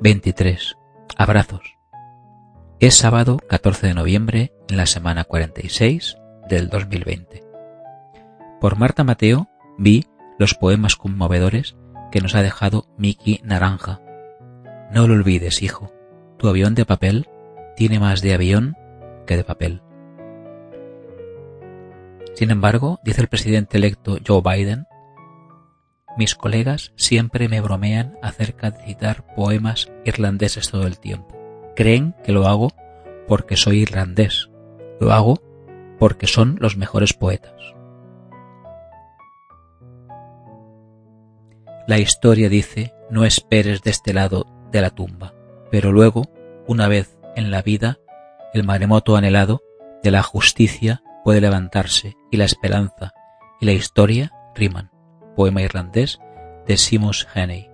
23. Abrazos. Es sábado 14 de noviembre en la semana 46 del 2020. Por Marta Mateo vi los poemas conmovedores que nos ha dejado Miki Naranja. No lo olvides, hijo. Tu avión de papel tiene más de avión que de papel. Sin embargo, dice el presidente electo Joe Biden, mis colegas siempre me bromean acerca de citar poemas irlandeses todo el tiempo. Creen que lo hago porque soy irlandés. Lo hago porque son los mejores poetas. La historia dice, no esperes de este lado de la tumba, pero luego, una vez en la vida, el maremoto anhelado de la justicia puede levantarse y la esperanza y la historia riman poema irlandés de Seamus Heaney.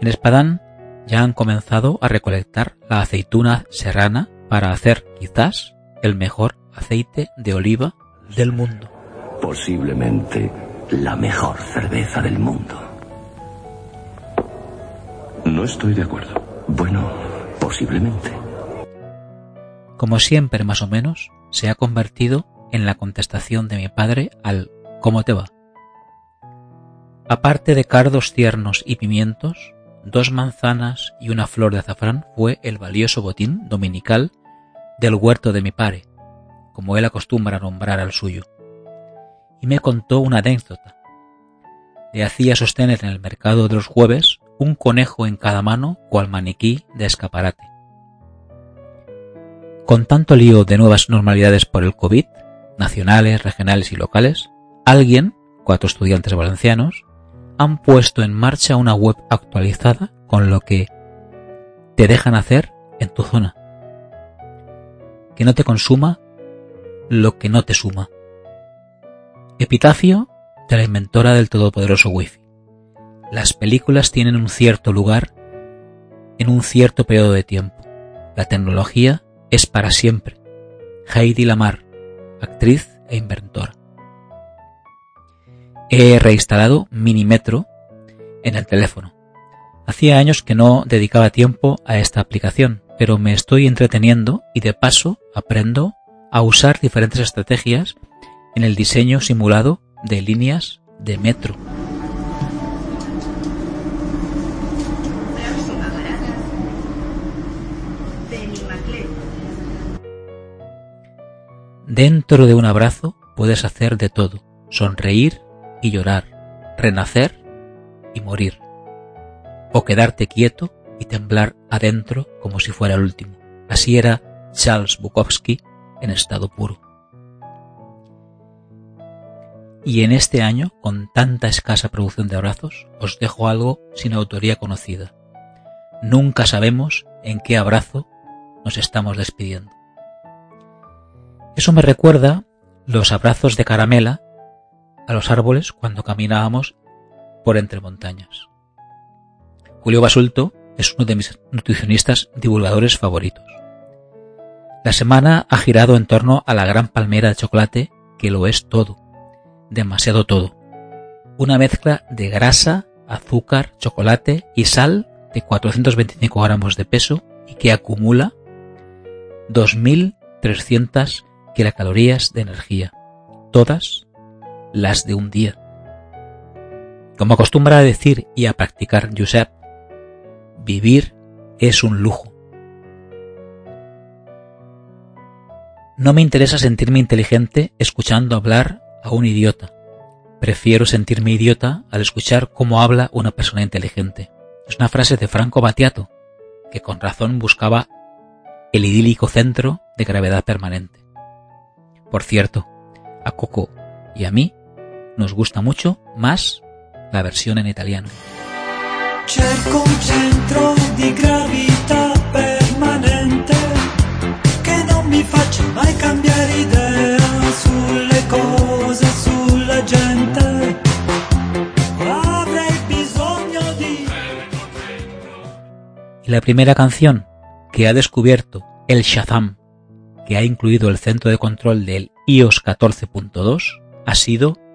En Espadán ya han comenzado a recolectar la aceituna serrana para hacer quizás el mejor aceite de oliva del mundo. Posiblemente la mejor cerveza del mundo. No estoy de acuerdo. Bueno, posiblemente. Como siempre más o menos, se ha convertido en la contestación de mi padre al ¿cómo te va? Aparte de cardos tiernos y pimientos, dos manzanas y una flor de azafrán fue el valioso botín dominical del huerto de mi padre, como él acostumbra nombrar al suyo. Y me contó una anécdota. Le hacía sostener en el mercado de los jueves un conejo en cada mano cual maniquí de escaparate. Con tanto lío de nuevas normalidades por el COVID, nacionales, regionales y locales, alguien, cuatro estudiantes valencianos, han puesto en marcha una web actualizada con lo que te dejan hacer en tu zona. Que no te consuma lo que no te suma. Epitafio de la inventora del todopoderoso Wi-Fi. Las películas tienen un cierto lugar en un cierto periodo de tiempo. La tecnología es para siempre. Heidi Lamar, actriz e inventora he reinstalado Minimetro en el teléfono. Hacía años que no dedicaba tiempo a esta aplicación, pero me estoy entreteniendo y de paso aprendo a usar diferentes estrategias en el diseño simulado de líneas de metro. Dentro de un abrazo puedes hacer de todo, sonreír y llorar, renacer y morir, o quedarte quieto y temblar adentro como si fuera el último. Así era Charles Bukowski en estado puro. Y en este año, con tanta escasa producción de abrazos, os dejo algo sin autoría conocida. Nunca sabemos en qué abrazo nos estamos despidiendo. Eso me recuerda los abrazos de caramela a los árboles cuando caminábamos por entre montañas. Julio Basulto es uno de mis nutricionistas divulgadores favoritos. La semana ha girado en torno a la gran palmera de chocolate que lo es todo, demasiado todo. Una mezcla de grasa, azúcar, chocolate y sal de 425 gramos de peso y que acumula 2.300 kilocalorías de energía, todas las de un día. Como acostumbra a decir y a practicar Josep, vivir es un lujo. No me interesa sentirme inteligente escuchando hablar a un idiota. Prefiero sentirme idiota al escuchar cómo habla una persona inteligente. Es una frase de Franco Battiato, que con razón buscaba el idílico centro de gravedad permanente. Por cierto, a Coco y a mí nos gusta mucho más la versión en italiano. Cerco un centro di gravità permanente che non mi faccia mai cambiare idea sulle cose, sulla gente. Avrei bisogno di... Y la primera canción que ha descubierto el Shazam, que ha incluido el centro de control del iOS 14.2, ha sido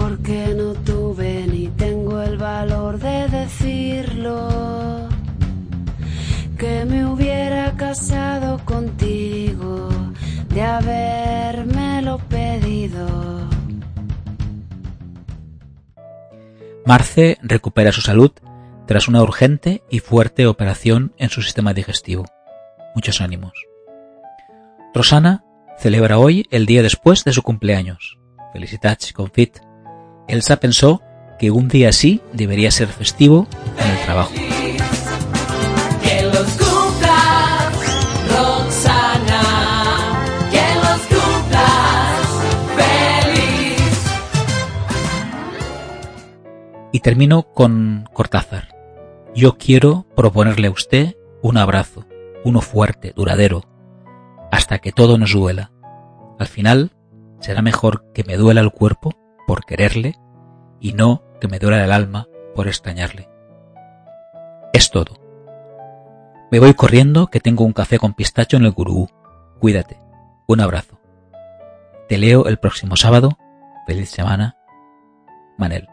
porque no tuve ni tengo el valor de decirlo. Que me hubiera casado contigo de habérmelo pedido. Marce recupera su salud tras una urgente y fuerte operación en su sistema digestivo. Muchos ánimos. Rosana celebra hoy el día después de su cumpleaños. Felicitats, confit. Elsa pensó que un día así debería ser festivo en el trabajo. Y termino con Cortázar. Yo quiero proponerle a usted un abrazo, uno fuerte, duradero, hasta que todo nos duela. Al final, será mejor que me duela el cuerpo por quererle y no que me duela el alma por extrañarle. Es todo. Me voy corriendo que tengo un café con pistacho en el gurú. Cuídate. Un abrazo. Te leo el próximo sábado. Feliz semana. Manel.